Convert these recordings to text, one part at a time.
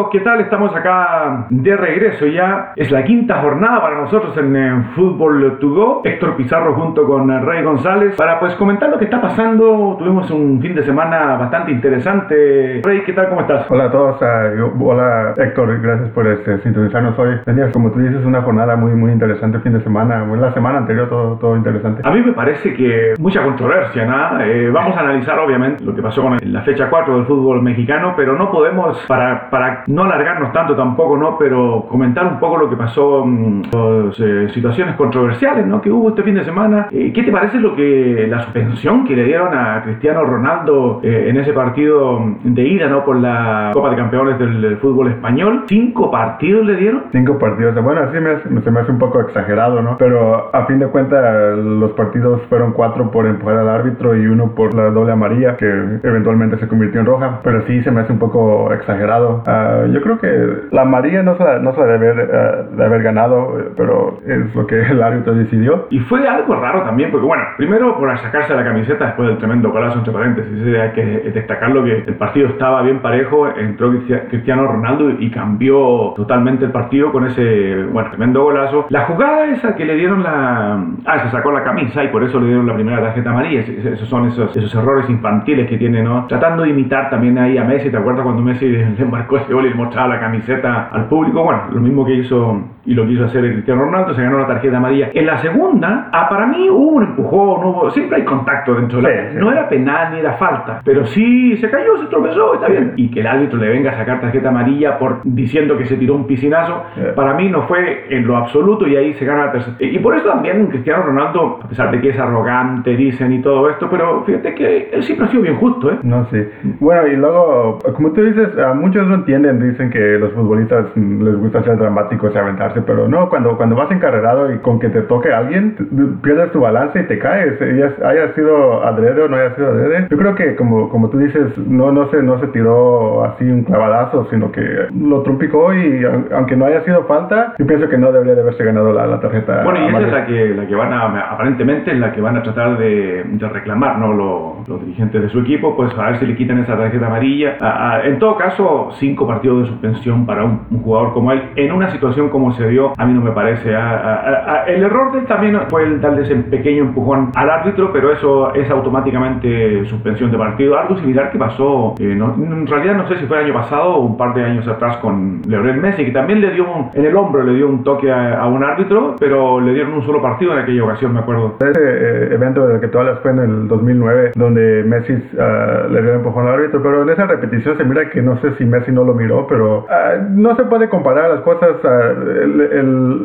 amigos, ¿qué tal? Estamos acá de regreso ya. Es la quinta jornada para nosotros en, Fútbol To Go. Héctor Pizarro junto con Rey González para pues comentar lo que está pasando. Tuvimos un fin de semana bastante interesante. Rey, ¿qué tal? ¿Cómo estás? Hola a todos. Uh, hola Héctor, gracias por este, sintonizarnos hoy. Tenías, como tú dices, una jornada muy muy interesante fin de semana. La semana anterior todo, todo interesante. A mí me parece que mucha controversia, ¿no? Eh, vamos a analizar obviamente lo que pasó con la fecha 4 del fútbol mexicano, pero no podemos para para, no alargarnos tanto tampoco, ¿no? Pero comentar un poco lo que pasó, mm, las eh, situaciones controversiales, ¿no? Que hubo este fin de semana. Eh, ¿Qué te parece lo que la suspensión que le dieron a Cristiano Ronaldo eh, en ese partido de ida, ¿no? Por la Copa de Campeones del, fútbol español. ¿Cinco partidos le dieron? Cinco partidos. Bueno, así me, se me hace un poco exagerado, ¿no? Pero a fin de cuentas los partidos fueron cuatro por empujar al árbitro y uno por la doble amarilla que eventualmente se convirtió en roja. Pero sí se me hace un poco exagerado Yo creo que la María no se la, no se debe, haber, ah, de haber ganado, pero es lo que el árbitro decidió. Y fue algo raro también, porque bueno, primero por sacarse la camiseta después del tremendo golazo entre paréntesis, hay que destacarlo que el partido estaba bien parejo, entró Cristiano Ronaldo y cambió totalmente el partido con ese, bueno, tremendo golazo. La jugada esa que le dieron la... Ah, se sacó la camisa y por eso le dieron la primera tarjeta amarilla. Esos son esos, esos errores infantiles que tiene, ¿no? Tratando de imitar también ahí a Messi, ¿te acuerdas cuando Messi le marcó ese gol y mostraba la camiseta al público. Bueno, lo mismo que hizo y lo quiso hacer el Cristiano Ronaldo, se ganó la tarjeta amarilla. En la segunda, ah, para mí hubo un empujón, hubo, siempre hay contacto dentro de la... No era penal ni era falta, pero sí se cayó, se tropezó, está bien. Y que el árbitro le venga a sacar tarjeta amarilla por diciendo que se tiró un piscinazo, para mí no fue en lo absoluto y ahí se gana la tercera. Y por eso también Cristiano Ronaldo, a pesar de que es arrogante, dicen y todo esto, pero fíjate que él siempre ha sido bien justo, ¿eh? No, sí. Bueno, y luego, como tú dices, a muchos no entienden, dicen que los futbolistas les gusta ser dramáticos y aventarse pero no, cuando, cuando vas encarrerado y con que te toque alguien, pierdes tu balance y te caes, haya sido adrede o no haya sido adrede. Yo creo que como, como tú dices, no, no, se, no se tiró así un clavadazo, sino que lo trompicó y aunque no haya sido falta, yo pienso que no debería de haberse ganado la, la tarjeta. Bueno, y esa es la que, la que van a, aparentemente es la que van a tratar de, de reclamar, ¿no? Los, los, dirigentes de su equipo, pues a ver si le quitan esa tarjeta amarilla. en todo caso, cinco partidos de suspensión para un, un jugador como él, en una situación como se a mí no me parece. el error de él también fue el darle ese pequeño empujón al árbitro, pero eso es automáticamente suspensión de partido. Algo similar que pasó, eh, en realidad no sé si fue el año pasado o un par de años atrás con Leonel Messi, que también le dio en el hombro, le dio un toque a, un árbitro, pero le dieron un solo partido en aquella ocasión, me acuerdo. Ese eh, evento del que tú hablas fue en el 2009, donde Messi ah, le dio un empujón al árbitro, pero en esa repetición se mira que no sé si Messi no lo miró, pero ah, no se puede comparar las cosas. Ah,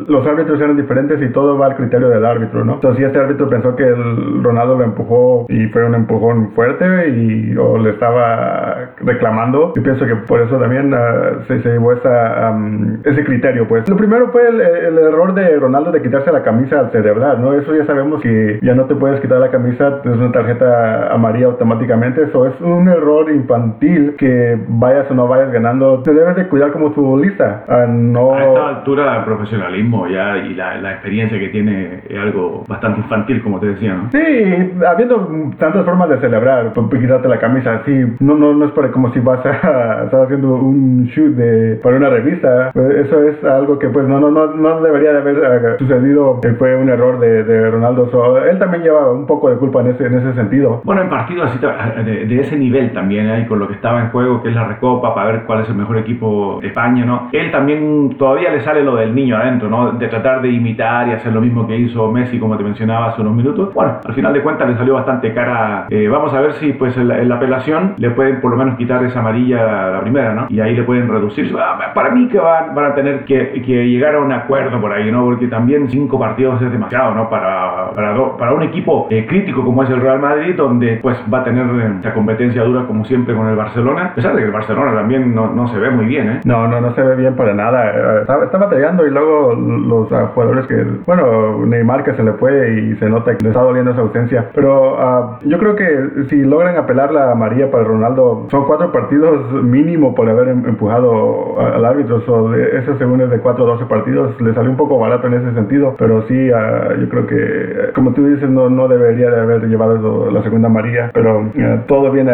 los árbitros eran diferentes y todo va al criterio del árbitro, ¿no? Entonces, si este árbitro pensó que el Ronaldo lo empujó y fue un empujón fuerte y o le estaba reclamando, yo pienso que por eso también uh, se, se, llevó ese criterio, pues. Lo primero fue el, error de Ronaldo de quitarse la camisa al celebrar, ¿no? Eso ya sabemos que ya no te puedes quitar la camisa, es una tarjeta amarilla automáticamente, eso es un error infantil que vayas o no vayas ganando, te debes de cuidar como futbolista, uh, no... A esta altura profesionalismo ya y la, la, experiencia que tiene es algo bastante infantil, como te decía, ¿no? Sí, habiendo tantas formas de celebrar, pues, pues, quitarte la camisa así, no, no, no es para como si vas a estar haciendo un shoot de, para una revista, pues, eso es algo que pues no, no, no, no debería de haber eh, sucedido, fue un error de, de Ronaldo, él también lleva un poco de culpa en ese, en ese sentido. Bueno, en partidos así de, de, ese nivel también, ahí con lo que estaba en juego, que es la Recopa, para ver cuál es el mejor equipo de España, ¿no? Él también todavía le sale lo del niño adentro, ¿no? De tratar de imitar y hacer lo mismo que hizo Messi, como te mencionaba hace unos minutos. Bueno, al final de cuentas le salió bastante cara. Eh, vamos a ver si pues en la, apelación le pueden por lo menos quitar esa amarilla la primera, ¿no? Y ahí le pueden reducir. Ah, para mí que van, van a tener que, que, llegar a un acuerdo por ahí, ¿no? Porque también cinco partidos es demasiado, ¿no? Para, para, para un equipo eh, crítico como es el Real Madrid, donde pues va a tener esta competencia dura como siempre con el Barcelona. A pesar de que el Barcelona también no, no se ve muy bien, ¿eh? No, no, no se ve bien para nada. Eh, está, está batallando y luego los uh, jugadores que, bueno, Neymar que se le fue y se nota que le está doliendo esa ausencia. Pero uh, yo creo que si logran apelar la María para Ronaldo, son cuatro partidos mínimo por haber em, empujado al árbitro. So, de, ese según es de 4 a 12 partidos, le salió un poco barato en ese sentido. Pero sí, uh, yo creo que, como tú dices, no, no debería de haber llevado la segunda María. Pero todo viene,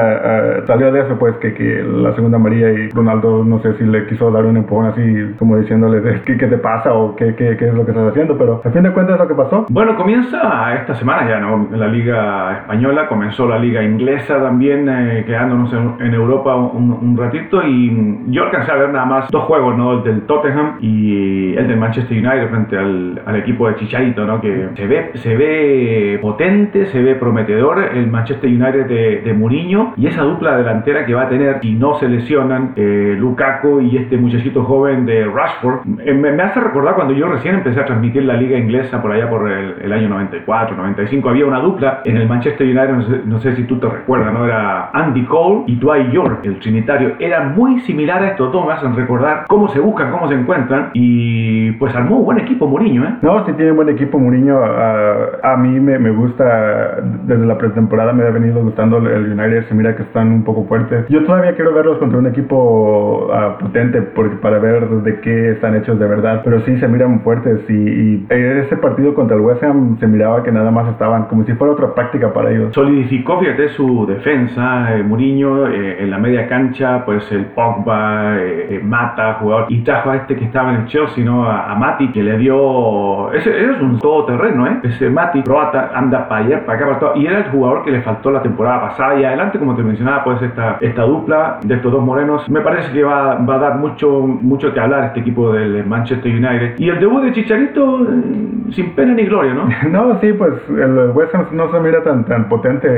salió de eso, pues, que, que la segunda María y Ronaldo no sé si le quiso dar un empujón así como diciéndole ¿qué, qué te pasa o qué, qué, qué, es lo que estás haciendo, pero a fin de cuentas lo que pasó. Bueno, comienza esta semana ya, ¿no? La liga española, comenzó la liga inglesa también, eh, quedándonos en, Europa un, ratito y yo alcancé a ver nada más dos juegos, ¿no? El del Tottenham y el del Manchester United frente al, al equipo de Chicharito, ¿no? Que se ve, se ve potente, se ve prometedor el Manchester United de, de Mourinho y esa dupla delantera que va a tener si no se lesionan eh, Lukaku y este muchachito joven de Rashford. Eh, me, hace recordar cuando yo recién empecé a transmitir la liga inglesa por allá por el, año 94, 95, había una dupla en el Manchester United, no sé, si tú te recuerdas, ¿no? Era Andy Cole y Dwight York, el trinitario. Eran muy similares a estos dos, me hacen recordar cómo se buscan, cómo se encuentran y pues armó un buen equipo Mourinho, ¿eh? No, sí tiene buen equipo Mourinho. A, a mí me, me, gusta, desde la pretemporada me ha venido gustando el United, se mira que están un poco fuertes. Yo todavía quiero verlos contra un equipo uh, potente porque, para ver de qué están hechos de verdad, pero sí se miran fuertes y, y ese partido contra el West Ham se miraba que nada más estaban como si fuera otra práctica para ellos. Solidificó, fíjate, su defensa, eh, Mourinho eh, en la media cancha, pues el Pogba, eh, eh, Mata, jugador, y trajo a este que estaba en el Chelsea, ¿no? A, a Mati, que le dio... Ese, ese es un todoterreno, ¿eh? Ese Mati, croata, anda para allá, para acá, para todo, y era el jugador que le faltó la temporada pasada y adelante, como te mencionaba, pues esta, esta dupla de estos dos morenos, me parece que va, va a dar mucho, mucho que hablar este equipo del Manchester United. Y el debut de Chicharito, mm, sin pena ni gloria, ¿no? no, sí, pues el West Ham no se mira tan, tan potente,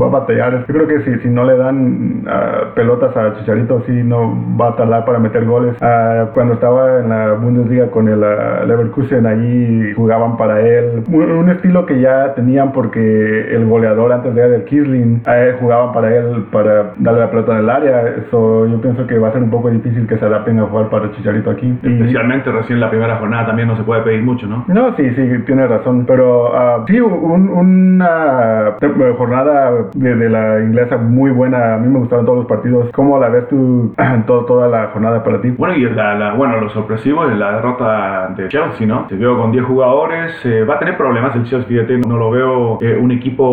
va a batallar. Yo creo que si, si no le dan uh, pelotas a Chicharito, sí no va a tardar para meter goles. Uh, cuando estaba en la Bundesliga con el uh, Leverkusen, allí jugaban para él. Un, un, estilo que ya tenían porque el goleador antes de él, el Kisling, jugaban para él para darle la pelota en el área. Eso yo pienso que va a ser un poco difícil que se adapten a jugar para Chicharito aquí. Especialmente y, recién la primera jornada también no se puede pedir mucho, ¿no? No, sí, sí, tiene razón. Pero uh, sí, un, una jornada de, de, la inglesa muy buena. A mí me gustaron todos los partidos. ¿Cómo la ves tú todo, toda la jornada para ti? Bueno, y la, la, bueno, lo sorpresivo es la derrota de Chelsea, ¿no? Se vio con 10 jugadores. Eh, va a tener problemas el Chelsea, fíjate, no lo veo eh, un equipo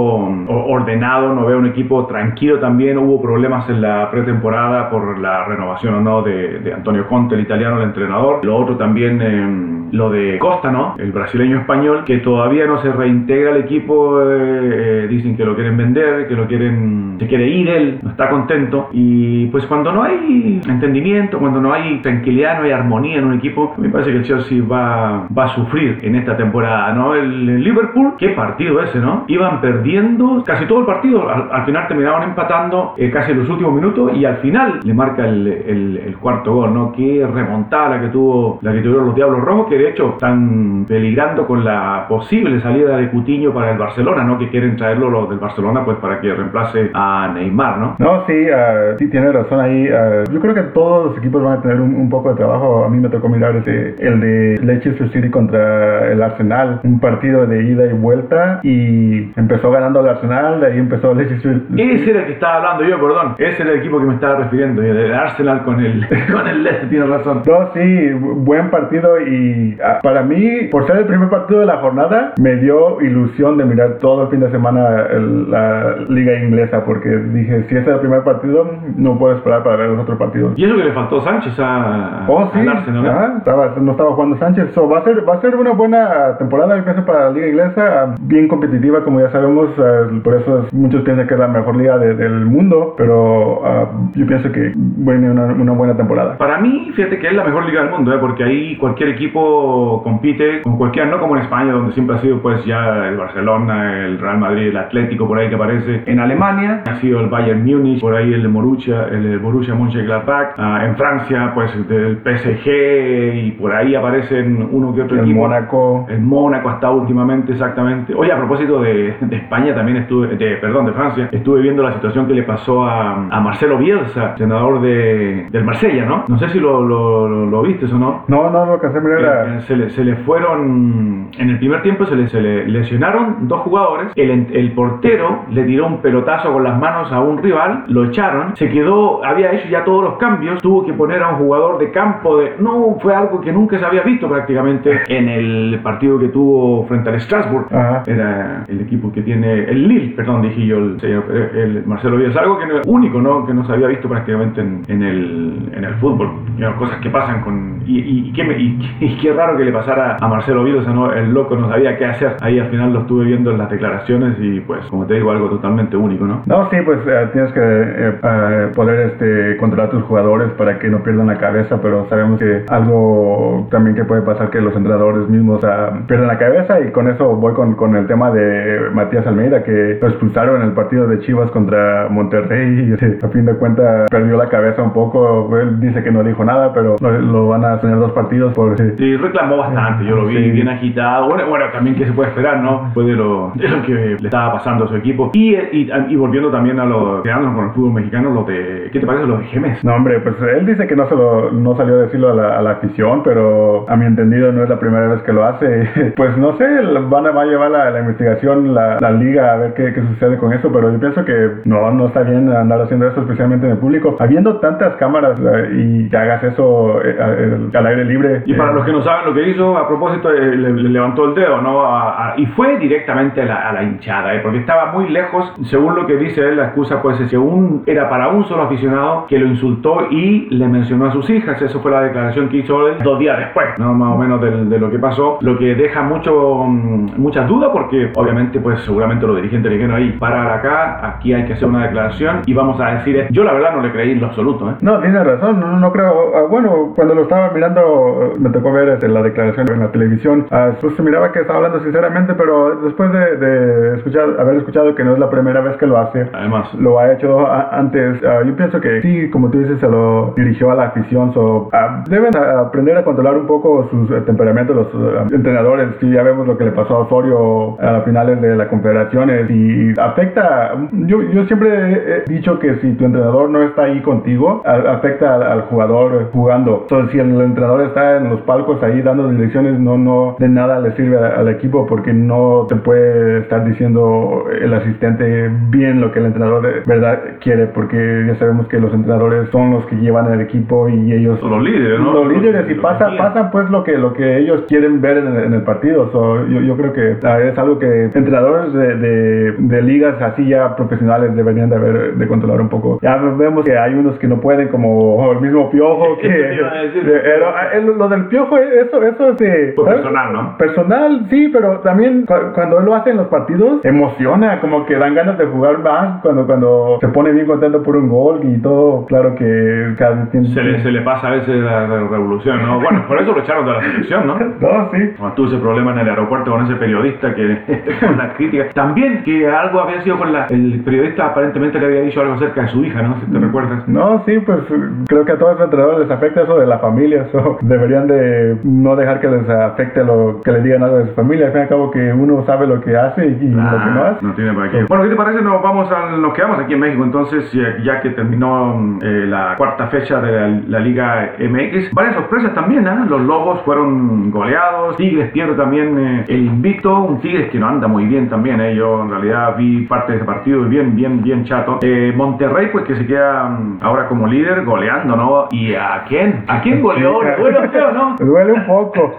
ordenado, no veo un equipo tranquilo también. Hubo problemas en la pretemporada por la renovación o no de, de Antonio Conte, el italiano, el entrenador. Lo otro también, eh, lo de Costa, ¿no? El brasileño español, que todavía no se reintegra al equipo. Eh, dicen que lo quieren vender, que lo quieren, se quiere ir él, no está contento. Y pues cuando no hay entendimiento, cuando no hay tranquilidad, no hay armonía en un equipo, me parece que el Chelsea va, va a sufrir en esta temporada, ¿no? El, el Liverpool, qué partido ese, ¿no? Iban perdiendo casi todo el partido, al, al final terminaban empatando eh, casi en los últimos minutos y al final le marca el, el, el, cuarto gol, ¿no? Qué remontada la que tuvo la que tuvieron los Diablos Rojos, que de hecho están peligrando con la posible salida de Cutiño para el Barcelona, ¿no? Que quieren traerlo los del Barcelona pues para que reemplace a Neymar, ¿no? No, sí, uh, sí tiene razón ahí. Uh, yo creo que todos los equipos van a tener un, un, poco de trabajo. A mí me tocó mirar ese, el de Leicester City contra el Arsenal, un partido de ida y vuelta y empezó ganando el Arsenal, de ahí empezó Leicester Ese era el que estaba hablando yo, perdón. Ese era el equipo que me estaba refiriendo, el Arsenal con el, con el Leicester, tiene razón. No, sí, buen partido y uh, para mí, por ser el primer partido de la jornada, me dio ilusión de mirar todo el fin de semana el, la liga inglesa porque dije, si este es el primer partido, no puedo esperar para ver los otros partidos. Y eso que le faltó Sánchez a, oh, sí. al Arsenal, ¿no? Ajá, estaba, no estaba jugando Sánchez. So, va, a ser, va a ser una buena temporada, yo pienso, para la liga inglesa, bien competitiva, como ya sabemos, uh, por eso muchos piensan que es la mejor liga de, del mundo, pero uh, yo pienso que viene una, una, buena temporada. Para mí, fíjate que es la mejor liga del mundo, ¿eh? porque ahí cualquier equipo compite con cualquiera, no como en España, donde siempre ha sido pues ya el Barcelona, el Real Madrid, el Atlético, por ahí que aparece. En Alemania ha sido el Bayern Múnich, por ahí el de Borussia, el Borussia Mönchengladbach. Uh, en Francia, pues el PSG y por ahí aparecen uno que otro el equipo. Mónaco. El Mónaco hasta últimamente, exactamente. Oye, a propósito de, de España, también estuve, de, perdón, de Francia, estuve viendo la situación que le pasó a, a Marcelo Bielsa, senador de, del Marsella, ¿no? No sé si lo, lo, lo, lo viste o no. No, no, lo que hace mirar el, se le, se le fueron, en el primer tiempo se le, se le lesionaron dos jugadores, el, el portero le tiró un pelotazo con las manos a un rival, lo echaron, se quedó, había hecho ya todos los cambios, tuvo que poner a un jugador de campo de... No, fue algo que nunca se había visto prácticamente en el partido que tuvo frente al Strasbourg. Era el equipo que tiene el Lille, perdón, dije yo, el, el Marcelo Villas, algo que no, único, ¿no? Que no se había visto prácticamente en, en el, en el fútbol. cosas que pasan con... Y, y, qué, y, qué raro que le pasara a Marcelo Villas, ¿no? El loco no sabía qué hacer. Ahí al final lo estuve viendo en las declaraciones y pues, como te digo, algo totalmente único, ¿no? No, sí, pues eh, tienes que eh, eh, poder este, controlar a tus jugadores para que no pierdan la cabeza, pero sabemos que algo también que puede pasar que los entrenadores mismos uh, pierdan la cabeza y con eso voy con, con el tema de Matías Almeida que lo expulsaron en el partido de Chivas contra Monterrey y a fin de cuentas perdió la cabeza un poco. Él dice que no dijo nada, pero lo, van a tener dos partidos por... Sí, reclamó bastante, yo lo vi bien agitado. Bueno, bueno, también que se puede esperar, ¿no? Después de lo, de lo que le estaba pasando a su equipo. Y, y, volviendo también a lo quedándonos con el fútbol mexicano, lo de, ¿qué te parece lo de Gemes? No, hombre, pues él dice que no, se lo, no salió a decirlo a la, a la afición, pero a mi entendido no es la primera vez que lo hace. pues no sé, van a, va a llevar la, la investigación la, la, liga a ver qué, qué, sucede con eso, pero yo pienso que no, no está bien andar haciendo eso, especialmente en el público. Habiendo tantas cámaras eh, y que hagas eso eh, al aire libre. Y para eh, los que no saben lo que hizo, a propósito, le, levantó el dedo, ¿no? y fue directamente a la, a la hinchada, porque estaba muy lejos, según lo que dice él, la excusa pues según era para un solo aficionado que lo insultó y le mencionó a sus hijas, eso fue la declaración que hizo él dos días después, ¿no? Más o menos de, de lo que pasó, lo que deja mucho, mm, muchas dudas porque obviamente pues seguramente los dirigentes dijeron ahí, para acá, aquí hay que hacer una declaración y vamos a decir, yo la verdad no le creí en lo absoluto. ¿Eh? No, tiene razón, no, no creo, ah, bueno, cuando lo estaba mirando me tocó ver este, la declaración en la televisión, ah, pues se miraba que estaba hablando sinceramente, pero después de, escuchar, haber escuchado que no es la primera vez que lo hace, además. lo ha hecho antes, ah, yo pienso que sí, como tú dices, se lo dirigió a la afición, so, deben aprender a controlar un poco sus eh, temperamentos los entrenadores, sí, ya vemos lo que le pasó a Osorio a finales de la confederaciones y afecta, yo, yo siempre he dicho que si tu entrenador no está ahí contigo, afecta al, jugador jugando. Entonces si el entrenador está en los palcos ahí dando direcciones, no, no, de nada le sirve al equipo porque no te puede estar diciendo el asistente bien lo que el entrenador de verdad quiere porque ya sabemos que los entrenadores son los que llevan el equipo y ellos son los líderes, ¿no? Los líderes y pasa, pasa pues lo que, lo que ellos quieren ver en el, partido. yo, yo creo que ah, es algo que entrenadores de, de, ligas así ya profesionales deberían de haber de controlar un poco. Ya vemos que hay unos que no pueden, como el mismo Piojo, que... Ah, lo del Piojo, eso, eso es de... Pues personal, ¿no? Personal, sí, pero también cuando él lo hace en los partidos, emociona, como que dan ganas de jugar más cuando, cuando se pone bien contento por un gol y todo. Claro que cada tiene... Se le, se le pasa a veces la, revolución, ¿no? Bueno, por eso lo echaron de la selección, ¿no? no, sí. Cuando tuvo ese problema en el aeropuerto con ese periodista que con la crítica. También que algo había sido con la. El periodista aparentemente le había dicho algo acerca de su hija, ¿no? Si te mm. recuerdas. No, sí, pues creo que a todos los entrenadores les afecta eso de la familia. Eso deberían de no dejar que les afecte lo que le digan algo de su familia. Al fin y al cabo, que uno sabe lo que hace y, lo que no hace. No tiene para qué. Bueno, ¿qué te parece? Nos, vamos a, nos quedamos aquí en México entonces, ya que terminó eh, la cuarta fecha de la, Liga MX. Varias sorpresas también, ¿eh? Los Lobos fueron goleados. Tigres pierde también eh, el invicto. Un Tigres que no anda muy bien también, ¿eh? yo en realidad vi parte de ese partido bien, bien, bien chato. Eh, Monterrey, pues que se queda mm, ahora como líder, goleando, ¿no? ¿Y a quién? ¿A quién goleó? ¿Duele feo, no? Duele un poco,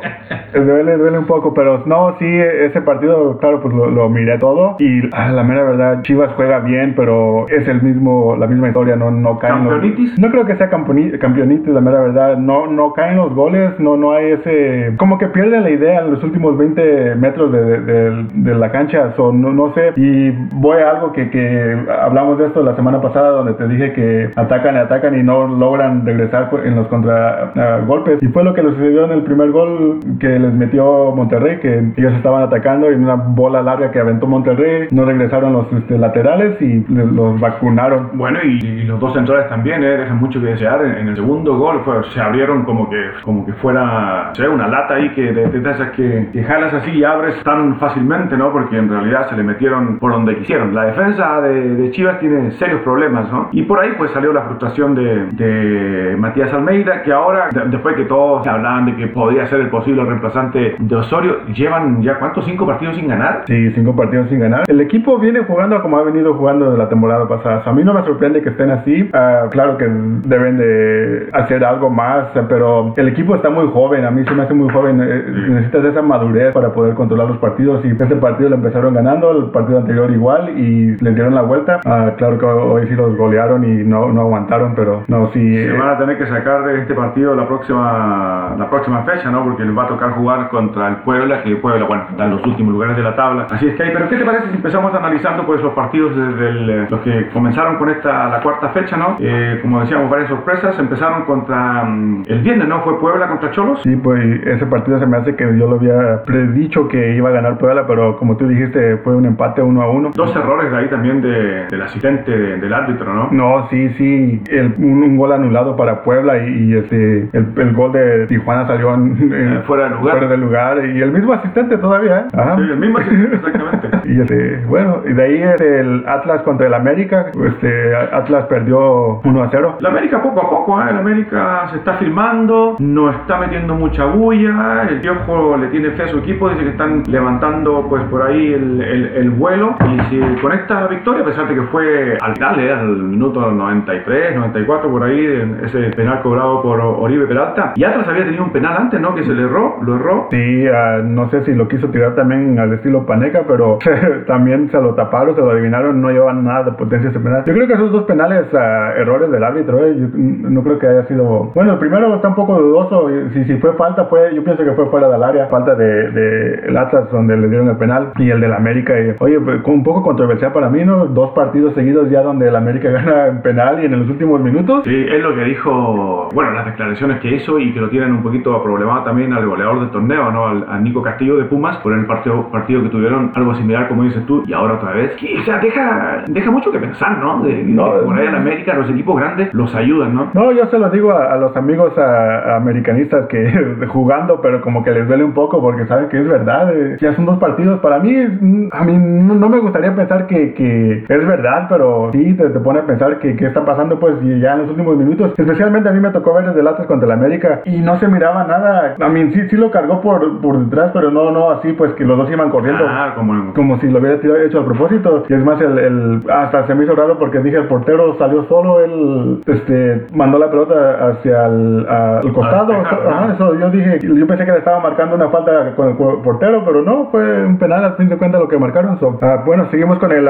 duele, duele un poco, pero no, sí, ese partido, claro, pues lo, miré todo y ah, la mera verdad, Chivas juega bien, pero es el mismo, la misma historia, no, no caen ¿Campeonitis? no creo que sea campeonitis, la mera verdad, no, no caen los goles, no, no hay ese, como que pierde la idea en los últimos 20 metros de, de, de la cancha, son no, no sé. Y voy a algo que, que hablamos de esto la semana pasada, donde te dije que atacan y atacan y no logran regresar en los contra golpes. Y fue lo que les sucedió en el primer gol que les metió Monterrey, que ellos estaban atacando y en una bola larga que aventó Monterrey, no regresaron los este, laterales y los vacunaron. Bueno, y, los dos centrales también, eh, dejan mucho que desear. En, el segundo gol fue, se abrieron como que, como que fuera, sé, una lata ahí que de, de esas que, que jalas así y abres tan fácilmente, ¿no? Porque en realidad se le metieron por donde quisieron. La defensa de, Chivas tiene serios problemas, ¿no? Y por ahí pues salió la frustración de, Matías Almeida, que ahora, después que todos hablaban de que podría ser el posible reemplazante de Osorio. Llevan ya cuántos, cinco partidos sin ganar. Sí, cinco partidos sin ganar. El equipo viene jugando como ha venido jugando de la temporada pasada. a mí no me sorprende que estén así. Ah, claro que deben de hacer algo más, pero el equipo está muy joven. A mí se me hace muy joven. Eh, necesitas esa madurez para poder controlar los partidos. Y este partido lo empezaron ganando, el partido anterior igual, y le dieron la vuelta. Ah, claro que hoy sí los golearon y no, no aguantaron, pero no, sí. Se van a tener que sacar de este partido la próxima, la próxima fecha, ¿no? Porque les va a tocar jugar contra el Puebla, que el Puebla, bueno, está en los últimos lugares de la tabla. Así es que, pero ¿qué te parece si empezamos analizando pues los partidos desde el, los que comenzaron con esta, la cuarta fecha, ¿no? Eh, como decíamos, varias sorpresas. Empezaron contra mm, el viernes, ¿no? Fue Puebla contra Cholos. Sí, pues ese partido se me hace que yo lo había predicho que iba a ganar Puebla, pero como tú dijiste, fue un empate uno a uno. Dos errores de ahí también de, del asistente del árbitro, ¿no? No, sí, sí. El, un, gol anulado para Puebla y, este el, el, gol de Tijuana salió en, fuera de lugar. Fuera de lugar. Y el mismo asistente todavía, ¿eh? Sí, el mismo asistente, exactamente. y este, bueno, y de ahí el Atlas contra el América. Este, Atlas perdió 1 a 0. La América poco a poco, ¿eh? El América se está firmando, no está metiendo mucha bulla. El Piojo le tiene fe a su equipo, dice que están levantando pues por ahí el, el, vuelo. Y si con esta victoria, a pesar de que fue al final, ¿eh? al minuto 93, 94, por ahí, ese penal cobrado por Oribe Peralta. Y Atlas había tenido un penal antes, ¿no? Que se le erró, lo erró. Sí, uh, no sé si lo quiso tirar también al estilo Paneca, pero también se lo taparon, se lo adivinaron, no llevan nada de potencia ese penal. Yo creo que esos dos penales, uh, errores del árbitro, ¿eh? Yo no creo que haya sido. Bueno, el primero está un poco dudoso. Si, si fue falta, fue, yo pienso que fue fuera del área. Falta de, de el Atlas donde le dieron el penal y el del América. Y, oye, pues, un poco controversial para mí, ¿no? Dos partidos seguidos ya donde el América gana en penal y en los últimos minutos. Sí, es lo que dijo, bueno, las declaraciones que hizo y que lo tienen un poquito problemado también al goleador del torneo, ¿no? Al, a Nico Castillo de Pumas, por el partido, partido que tuvieron algo similar, como dices tú, y ahora otra vez. Que, o sea, deja, deja mucho que pensar, ¿no? De, no, por ahí en América, los equipos grandes los ayudan, ¿no? No, yo se lo digo a, los amigos americanistas que jugando, pero como que les duele un poco porque saben que es verdad. Eh, ya son dos partidos. Para mí, a mí no, me gustaría pensar que, que es verdad, pero sí te, pone a pensar que qué está pasando pues ya en los últimos minutos. Especialmente a mí me tocó ver desde el Atlas contra el América y no se miraba nada. A mí sí, sí lo cargó por, por detrás, pero no, no así pues que los dos iban corriendo. Ah, como, como si lo hubiera hecho a propósito. Y es más, el, el, hasta se me hizo raro porque dije el portero salió solo, él este, mandó la pelota hacia el al costado. eso yo dije, yo pensé que le estaba marcando una falta con el portero, pero no, fue un penal al fin de cuentas lo que marcaron. Ah, bueno, seguimos con el,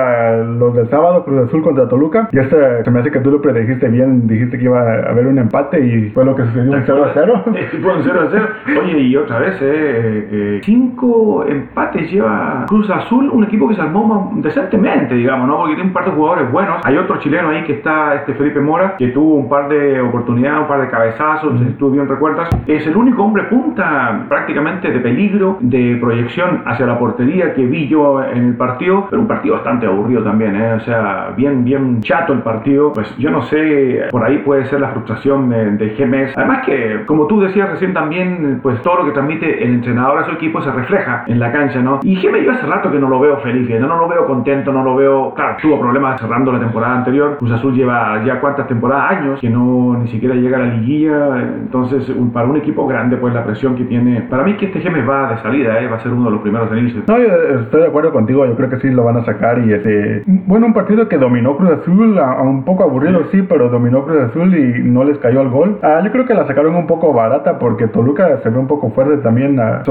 los del sábado, Cruz Azul contra Toluca. Y este se me hace que tú lo predijiste bien, dijiste que iba a haber un empate y fue lo que sucedió, un 0 a 0. fue un 0 a 0. Oye, y otra vez, eh, eh, cinco empates lleva Cruz Azul, un equipo que se armó decentemente, digamos, ¿no? Porque tiene un par de jugadores buenos. Hay otro chileno ahí que está, este Felipe Mora, que tuvo un par de oportunidades, un par de cabezazos, si tú bien recuerdas. Es el único hombre punta prácticamente de peligro, de proyección hacia la portería que vi yo en el partido, pero un partido bastante aburrido también, ¿eh? O sea, bien, bien chato el partido. Pues yo no sé, por ahí puede ser la frustración de, de Gemes. Además que, como tú decías recién también, pues todo lo que transmite el entrenador a su equipo se refleja en la cancha, ¿no? Y Gemes yo hace rato que no lo veo feliz, no, no lo veo contento, no lo veo... Claro, tuvo problemas cerrando la temporada anterior. Cruz Azul lleva ya cuántas temporadas, años, que no ni siquiera llega a la liguilla. Entonces, para un equipo grande, pues la presión que tiene... Para mí que este Gemes va de salida, ¿eh? va a ser uno de los primeros en irse. No, yo estoy de acuerdo contigo, yo creo que sí lo van a sacar y este... Bueno, un partido que dominó Cruz Azul, a, un poco aburrido sí, pero dominó Cruz Azul y no les cayó el gol. Ah, yo creo que la sacaron un poco barata porque Toluca se ve un poco fuerte también. Ah,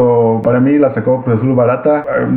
para mí la sacó Cruz Azul barata. Ah,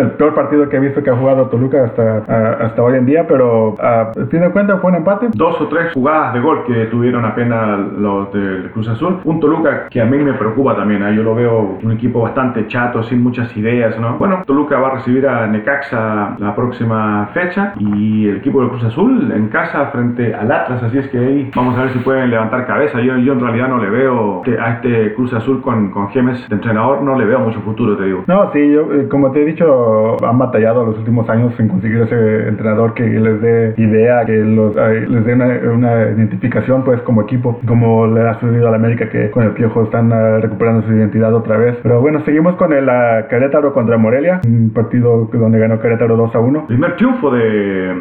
el peor partido que he visto que ha jugado Toluca hasta, ah, hasta hoy en día, pero a fin de cuentas fue un empate. Dos o tres jugadas de gol que tuvieron apenas los del Cruz Azul. Un Toluca que a mí me preocupa también. Yo lo veo un equipo bastante chato, sin muchas ideas, ¿no? Bueno, Toluca va a recibir a Necaxa la próxima fecha y el equipo del Cruz Azul en casa frente al Atlas, así es que ahí vamos a ver si pueden levantar cabeza. Yo, yo en realidad no le veo a este Cruz Azul con, con Gemes de entrenador, no le veo mucho futuro, te digo. No, sí, yo, eh, como te he dicho, han batallado los últimos años en conseguir ese entrenador que les dé idea, que los, les dé una, identificación pues como equipo, como le ha sucedido a la América que con el Piojo están uh, recuperando su identidad otra vez. Pero bueno, seguimos con el uh, Querétaro contra Morelia, un partido donde ganó Querétaro 2 a 1. Primer triunfo de,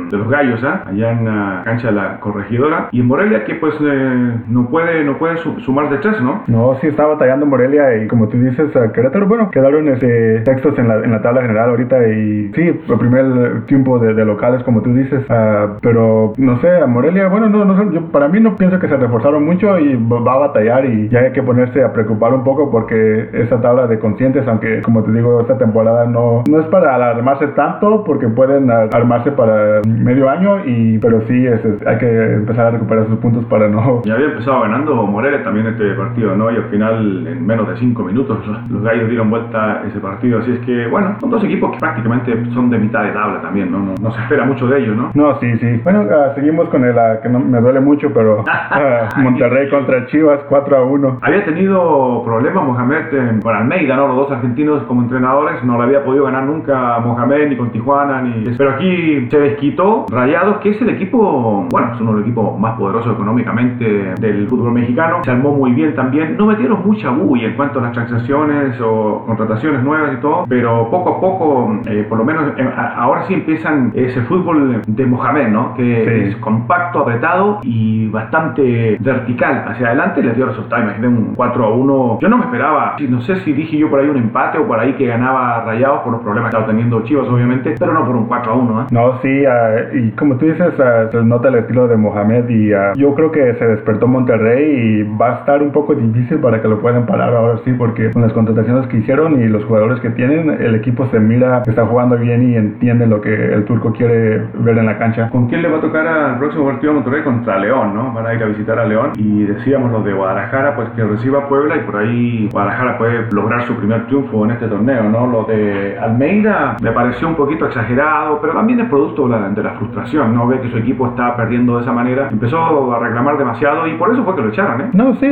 de los gallos, ¿eh? allá en la cancha de la Y en Morelia que pues eh, no puede, no puede sumar de tres, ¿no? No, sí está batallando Morelia y como tú dices, a Querétaro, bueno, quedaron este, textos en la, en la tabla general ahorita y sí, el primer tiempo de, locales, como tú dices, uh, pero no sé, a Morelia, bueno, no, no yo para mí no pienso que se reforzaron mucho y va a batallar y ya hay que ponerse a preocupar un poco porque esa tabla de conscientes, aunque como te digo, esta temporada no, no es para alarmarse tanto porque pueden armarse para medio año y pero sí es, hay que empezar a recuperar sus puntos para no... Ya había empezado ganando Morelia también este partido, ¿no? Y al final en menos de cinco minutos los gallos dieron vuelta ese partido, así es que bueno, son dos equipos que prácticamente son de mitad de tabla también, ¿no? No, se espera mucho de ellos, ¿no? No, sí, sí. Bueno, uh, seguimos con el uh, que no, me duele mucho, pero uh, Monterrey contra Chivas 4 a 1. Había tenido problemas Mohamed con Almeida, ¿no? Los dos argentinos como entrenadores, no lo había podido ganar nunca Mohamed ni con Tijuana, ni... Pero aquí se desquitó Rayados, que es el equipo, bueno, es uno de los equipos más poderosos económicamente del fútbol mexicano. Se armó muy bien también. No metieron mucha bulla en cuanto a las transacciones o contrataciones nuevas y todo, pero poco a poco, eh, por lo menos eh, ahora sí empiezan ese fútbol de Mohamed, ¿no? Que es compacto, apretado y bastante vertical hacia adelante. Le dio resultado, imagínate un 4 a 1. Yo no me esperaba, no sé si dije yo por ahí un empate o por ahí que ganaba Rayados por los problemas que estaba teniendo Chivas, obviamente, pero no por un 4 a 1. ¿eh? No, sí, uh, y como tú dices, uh, se nota el estilo de Mohamed y uh, yo creo que se despertó Monterrey y va a estar un poco difícil para que lo puedan parar ahora sí, porque con las contrataciones que hicieron y los jugadores que tienen, el equipo se mira que está jugando bien y entiende lo que el turco quiere ver en la cancha. ¿Con quién le va a tocar al próximo partido de Monterrey? Contra León, ¿no? Van a ir a visitar a León y decíamos los de Guadalajara, pues que reciba a Puebla y por ahí Guadalajara puede lograr su primer triunfo en este torneo, ¿no? Lo de Almeida me pareció un poquito exagerado, pero también es producto de la, frustración, ¿no? Ve que su equipo está perdiendo de esa manera, empezó a reclamar demasiado y por eso fue que lo echaron, ¿eh? No, sí,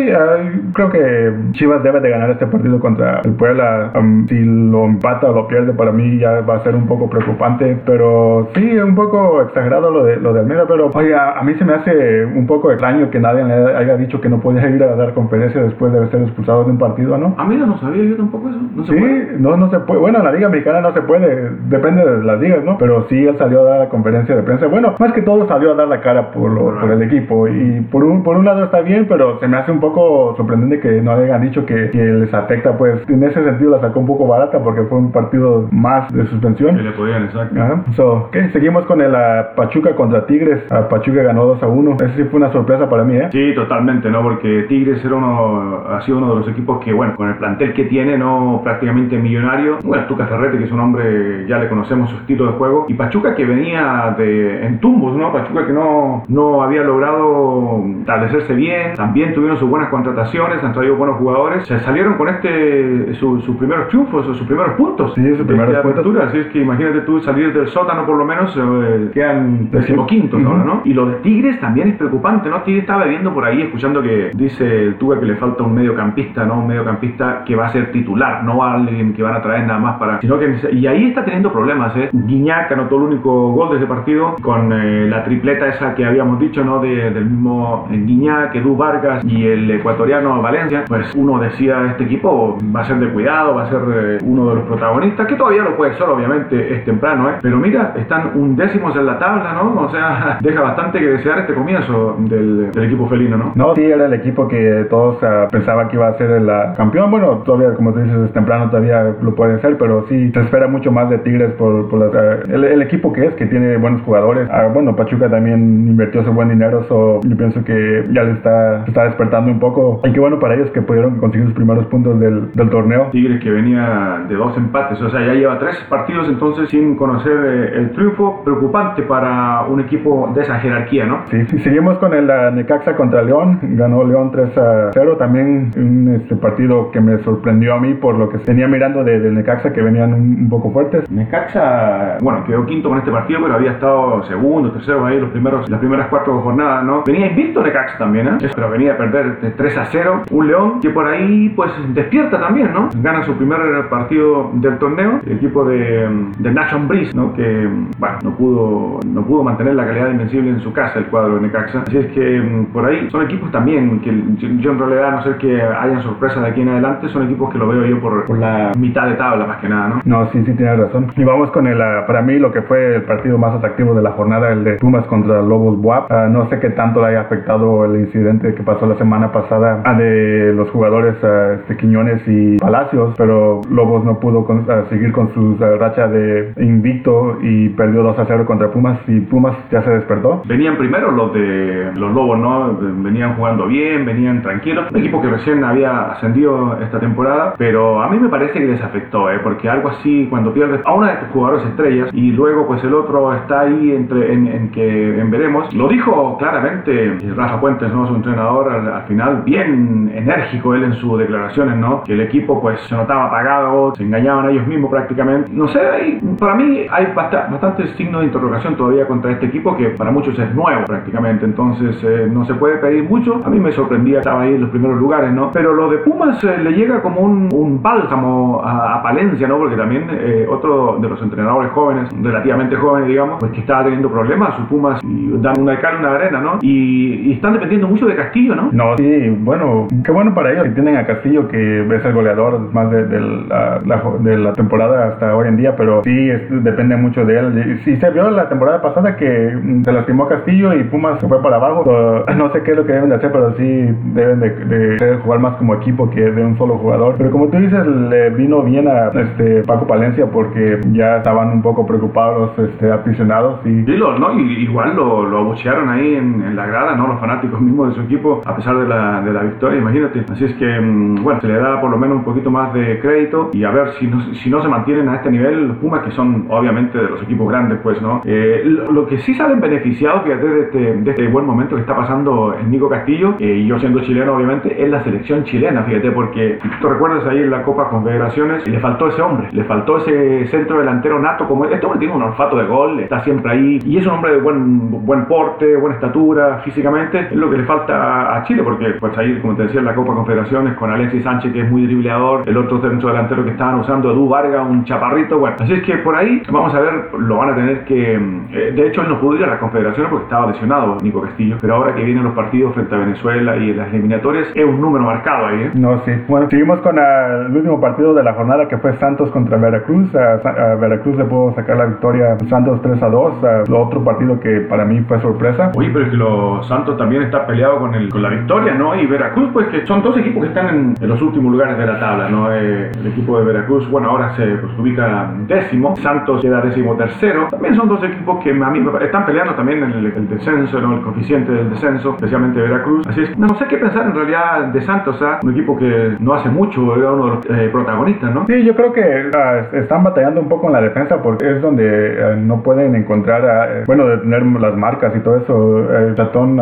creo que Chivas debe de ganar este partido contra el Puebla. si lo empata o lo pierde, para mí ya va a ser un poco preocupante, pero sí, un poco exagerado lo de, lo de Almeida, pero oye, a, mí se me hace un poco extraño que nadie le haya dicho que no podía ir a dar conferencia después de ser expulsado de un partido, ¿no? A mí no sabía yo tampoco eso, no se sí, no, no se puede, bueno, en la Liga Mexicana no se puede, depende de las ligas, ¿no? Pero sí, él salió a dar la conferencia de prensa, bueno, más que todo salió a dar la cara por, lo, por el equipo, y por un, por un lado está bien, pero se me hace un poco sorprendente que no hayan dicho que, que les afecta, pues en ese sentido la sacó un poco barata porque fue un partido más de suspensión. Que le podían, exacto. So, Seguimos con el Pachuca contra Tigres. A Pachuca ganó 2 a 1. Ese sí fue una sorpresa para mí, ¿eh? Sí, totalmente, ¿no? Porque Tigres era uno, ha sido uno de los equipos que, bueno, con el plantel que tiene, ¿no? Prácticamente millonario. Bueno, Tuca Ferretti, que es un hombre, ya le conocemos su estilo de juego. Y Pachuca que venía de, en tumbos, ¿no? Pachuca que no, no había logrado establecerse bien. También tuvieron sus buenas contrataciones, han traído buenos jugadores. Se salieron con este, sus primeros triunfos, sus primeros puntos. Sí, sus primeros puntos. Así es que imagínate tú salir del sótano por lo menos, eh, quedan decimoquintos ahora, ¿no? Y lo de Tigres también es preocupante, ¿no? Tigres estaba viendo por ahí, escuchando que dice el Tuga que le falta un mediocampista, ¿no? Un mediocampista que va a ser titular, no alguien que van a traer nada más para... Sino que, y ahí está teniendo problemas, ¿eh? Guiñac anotó el único gol de ese partido con eh, la tripleta esa que habíamos dicho, ¿no? del mismo Guiñac, Edu Vargas y el ecuatoriano Valencia. Pues uno decía, este equipo va a ser de cuidado, va a ser eh, uno de los protagonistas, que todavía lo puede ser, obviamente es temprano, ¿eh? Pero mira, están undécimos en la tabla, ¿no? O sea, deja bastante que desear este comienzo del, equipo felino, ¿no? No, sí, era el equipo que todos uh, pensaban que iba a ser el campeón. Bueno, todavía, como tú dices, es temprano, todavía lo puede ser, pero sí se espera mucho más de Tigres por, por el, equipo que es, que tiene buenos jugadores. Ah, bueno, Pachuca también invirtió su buen dinero, so yo pienso que ya le está, está despertando un poco. Y qué bueno para ellos que pudieron conseguir sus primeros puntos del, del torneo. Tigres que venía de dos empates, o sea, ya lleva tres partidos entonces sin conocer eh, el triunfo. Preocupante para un equipo de esa jerarquía, ¿no? Sí, sí seguimos con el Necaxa contra León. Ganó León 3 a 0. También un este, partido que me sorprendió a mí por lo que venía mirando de, del Necaxa, que venían un, poco fuertes. Necaxa, bueno, quedó quinto con este partido, pero había estado segundo, tercero ahí los primeros, las primeras cuatro jornadas, ¿no? Venía invicto Necaxa también, ¿eh? Pero venía a perder 3 a 0. Un León que por ahí, pues, despierta también, ¿no? Gana su primer partido del torneo. El equipo de, de Nation Breeze, ¿no? Que, bueno, no pudo, no pudo mantener la calidad invencible en su casa el cuadro de Necaxa. Así es que mm, por ahí son equipos también que yo en realidad, a no ser que hayan sorpresas de aquí en adelante, son equipos que lo veo yo por, por la mitad de tabla más que nada, ¿no? No, sí, sí, tienes razón. Y vamos con el, ah, para mí, lo que fue el partido más atractivo de la jornada, el de Pumas contra Lobos Buap. No sé qué tanto le haya afectado el incidente que pasó la semana pasada de los jugadores este, Quiñones y Palacios, pero Lobos no pudo seguir con su racha de invicto y perdió 2 a 0 contra Pumas y Pumas ya se despertó. Venían primero los de los Lobos, ¿no? Venían jugando bien, venían tranquilos. Un equipo que recién había ascendido esta temporada, pero a mí me parece que les afectó, ¿eh? Porque algo así, cuando pierdes a una de tus jugadores estrellas y luego pues el otro está ahí entre, en, que en veremos, lo dijo claramente Rafa Puentes, ¿no? Su entrenador al, final, bien enérgico él en sus declaraciones, ¿no? Que el equipo pues se notaba apagado, se engañaban a ellos mismos prácticamente. No sé, para mí hay bastantes signos de interrogación todavía contra este equipo que para muchos es nuevo prácticamente, entonces eh, no se puede pedir mucho. A mí me sorprendía, estaba ahí en los primeros lugares, ¿no? Pero lo de Pumas eh, le llega como un, un bálsamo a, Palencia, ¿no? Porque también eh, otro de los entrenadores jóvenes, relativamente jóvenes, digamos, pues que estaba teniendo problemas, su Pumas y dan una de una de arena, ¿no? Y, están dependiendo mucho de Castillo, ¿no? No, sí, bueno, qué bueno para ellos que tienen a Castillo, que es el goleador más de, la, de la temporada hasta hoy en día, pero sí depende mucho de él. Sí se vio la temporada pasada que se lastimó Castillo y Pumas se fue para abajo. no sé qué es lo que deben de hacer, pero sí deben de, jugar más como equipo que de un solo jugador. Pero como tú dices, le vino bien a este Paco Palencia porque ya estaban un poco preocupados los este, aficionados y... Sí, ¿no? Y, igual lo, lo abuchearon ahí en, la grada, ¿no? Los fanáticos mismos de su equipo, a pesar de la, de la victoria, imagínate. Así es que, mm, bueno, se le da por lo menos un poquito más de crédito y a ver si no, si no se mantienen a este nivel los Pumas, que son obviamente de los equipos grandes, pues, ¿no? Eh, lo, que sí salen beneficiados, fíjate, de este, de este buen momento que está pasando en Nico Castillo, eh, y yo siendo chileno, obviamente, es la selección chilena, fíjate, porque tú recuerdas ahí en la Copa Confederaciones, le faltó ese hombre, le faltó ese centro delantero nato, como este hombre tiene un olfato de gol, está siempre ahí, y es un hombre de buen, buen porte, buena estatura, físicamente, es lo que le falta a Chile, porque pues ahí, como te decía, en la Copa Confederaciones, con Alexis Sánchez, que es muy dribleador, el otro centro delantero que estaban usando, Edu Vargas, un chaparrito, bueno, así es que por ahí, vamos a ver, lo van a tener que, eh, de hecho, él no pudo ir a las confederaciones porque estaba lesionado, Nico Castillo, pero ahora que vienen los partidos frente a Venezuela y las eliminatorias, es un número marcado ahí, ¿eh? No, sí. Bueno, seguimos con el último partido de la jornada que fue Santos contra Veracruz. A, Veracruz le pudo sacar la victoria Santos 3 a 2. otro partido que para mí fue sorpresa. Oye, pero es que los Santos también está peleado con, el, con la victoria, ¿no? Y Veracruz, pues que son dos equipos que están en, los últimos lugares de la tabla, ¿no? Eh, el equipo de Veracruz, bueno, ahora se pues, ubica décimo, Santos queda décimo tercero. También son dos equipos que a mí están peleando también en el, descenso, ¿no? El coeficiente del descenso, especialmente Veracruz. Así es, no sé qué pensar en realidad de Santos, ¿ah? Un equipo que no hace mucho, era uno de los eh, protagonistas, ¿no? Sí, yo creo que ah, están batallando un poco en la defensa porque es donde eh, no pueden encontrar, uh, bueno, de tener las marcas y todo eso. El Tatón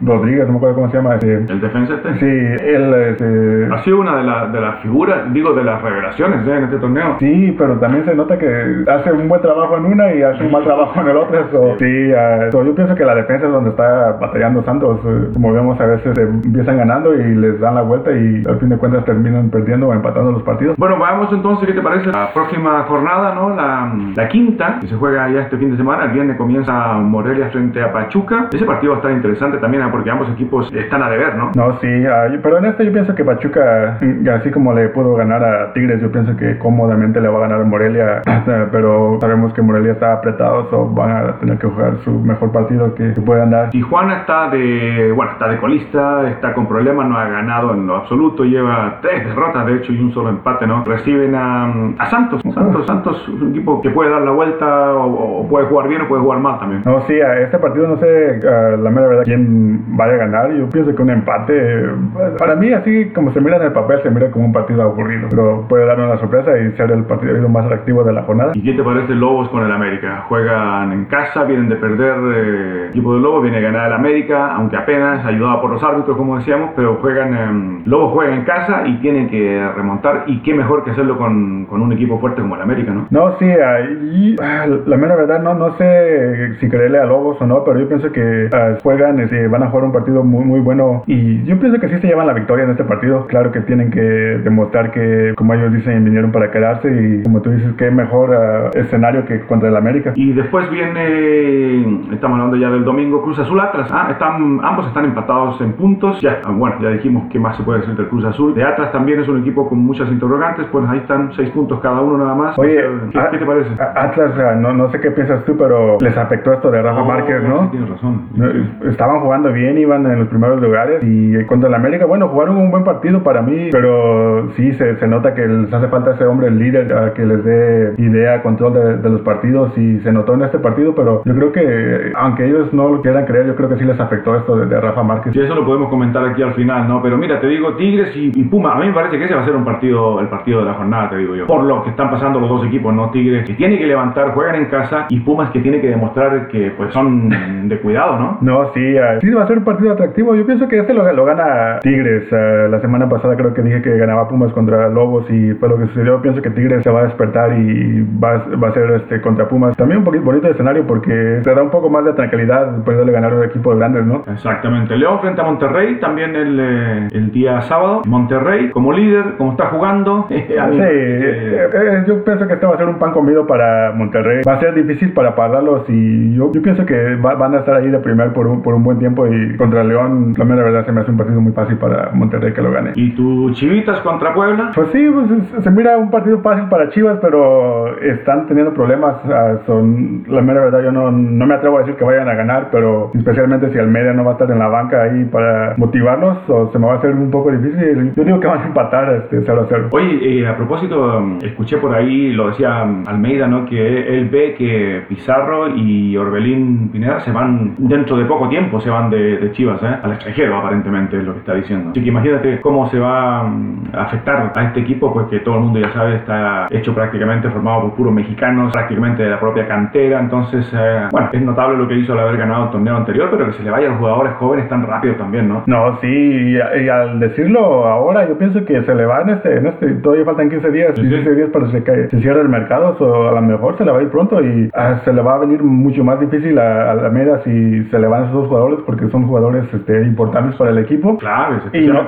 Rodríguez, no me acuerdo cómo se llama. ¿El defensa este? Sí, él este, ha sido una de, de las figuras, digo, de las revelaciones en este torneo. Sí, pero también se nota que hace un buen trabajo en una y hace un mal trabajo en el otro. sí, yo pienso que la defensa es donde está batallando Santos. como vemos, a veces empiezan ganando y les dan la vuelta y al fin de cuentas terminan perdiendo o empatando los partidos. Bueno, vamos entonces, ¿qué te parece? La próxima jornada, ¿no? La, la quinta, que se juega ya este fin de semana. El viernes comienza Morelia frente a Pachuca. Ese partido va a estar interesante también ¿eh? porque ambos equipos están a deber, ¿no? No, sí, pero en este yo pienso que Pachuca, así como le pudo ganar a Tigres, yo pienso que cómodamente le va a ganar a Morelia, pero sabemos que Morelia está apretado, o van a tener que jugar su mejor partido que, puedan dar. Tijuana está de, bueno, está de colista, está con problemas, no ha ganado en lo absoluto, lleva tres derrotas de hecho y un solo empate, ¿no? Reciben a, a Santos, Santos, Santos, un equipo que puede dar la vuelta o, puede jugar bien o puede jugar mal también. No, sí, a este partido no sé la mera verdad quién vaya a ganar, yo pienso que un empate, para mí así como se mira en el papel, se mira como un partido aburrido, pero puede darnos la sorpresa y ser el partido más atractivo de la jornada. ¿Y qué te parece Lobos con el América? Juegan en casa, vienen de perder, eh, equipo de Lobos viene a ganar el América, aunque apenas, ayudado por los árbitros como decíamos, pero juegan, Lobos juega en casa y tienen que remontar y qué mejor que hacerlo con, con un equipo fuerte como el América, ¿no? No, sí, ahí, ah, la mera verdad no, no sé si creerle a Lobos o no, pero yo pienso que uh, juegan, este, van a jugar un partido muy, muy bueno y yo pienso que sí se llevan la victoria en este partido. Claro que tienen que demostrar que, como ellos dicen, vinieron para quedarse y como tú dices, qué mejor uh, escenario que contra el América. Y después viene, estamos hablando ya del domingo, Cruz Azul Atlas. Ah, están, ambos están empatados en puntos. Ya, bueno, ya dijimos qué más se puede decir del Cruz Azul. De Atlas también es un equipo con muchas interrogantes, pues ahí están seis puntos cada uno nada más. Oye, ¿qué, te parece? Atlas, no, no sé qué piensas tú, pero les afectó esto de Rafa Márquez, ¿no? Sí, tienes razón. Estaban jugando bien, iban en los primeros lugares y contra el América, bueno, jugaron un buen partido para mí, pero sí se, se nota que les hace falta ese hombre líder a que les dé idea, control de, de, los partidos y se notó en este partido, pero yo creo que aunque ellos no lo quieran creer, yo creo que sí les afectó esto de, de Rafa Márquez. Sí, eso lo podemos comentar aquí al final, ¿no? Pero mira, te digo, Tigres y, y, Puma, a mí me parece que ese va a ser un partido, el partido de la jornada, te digo yo. Por lo que están pasando los dos equipos, ¿no? Tigres que tiene que levantar, juegan en casa y Pumas que tiene que demostrar que pues son de cuidado, ¿no? No, sí, uh, sí va a ser un partido atractivo. Yo pienso que este lo, lo gana Tigres. Uh, la semana pasada creo que dije que ganaba Pumas contra Lobos y fue lo que sucedió. Pienso que Tigres se va a despertar y va, va a ser este contra Pumas. También un poquito bonito escenario porque te da un poco más de tranquilidad pudiéndole ganar a un equipo de grandes, ¿no? Exactamente. León frente a Monterrey también el, eh, el día sábado. Monterrey como líder, como está jugando. sí, eh, eh, yo pienso que este va a ser un pan comido para Monterrey. Va a ser difícil para pararlos y yo, yo pienso que va, van a estar ahí de primer por un, por un buen tiempo y contra León, la mera verdad se me hace un partido muy fácil para Monterrey que lo gane. ¿Y tu Chivitas contra Puebla? Pues sí, pues, se mira un partido fácil para Chivas, pero están teniendo problemas. Uh, son, la mera verdad yo no, no me atrevo a decir que vayan a ganar, pero especialmente si Almeida no va a estar en la banca ahí para motivarlos, o se me va a hacer un poco difícil. Yo digo que van a empatar este 0 a 0. Oye, eh, a propósito, escuché por ahí, lo decía Almeida, ¿no? Que él ve que Pizarro y Orbelín Pineda se van dentro de poco tiempo, se van de, de Chivas, ¿eh? Al extranjero, aparentemente, es lo que está diciendo. Así que imagínate cómo se va a afectar a este equipo, pues que todo el mundo ya sabe, está hecho prácticamente formado por puros mexicanos, prácticamente de la propia cantera. Entonces, eh, bueno, es notable lo que hizo al haber ganado el torneo anterior, pero que se le vaya a los jugadores jóvenes tan rápido también, ¿no? No, sí, y, y al decirlo ahora, yo pienso que se le va en este, en este todavía faltan 15 días, sí, 15 sí. días para que se, cierre el mercado, o a lo mejor se le va a ir pronto y uh, se le va a venir mucho más difícil a, a la media si se le van esos dos jugadores, porque son jugadores este, importantes para el equipo. Claro, y no,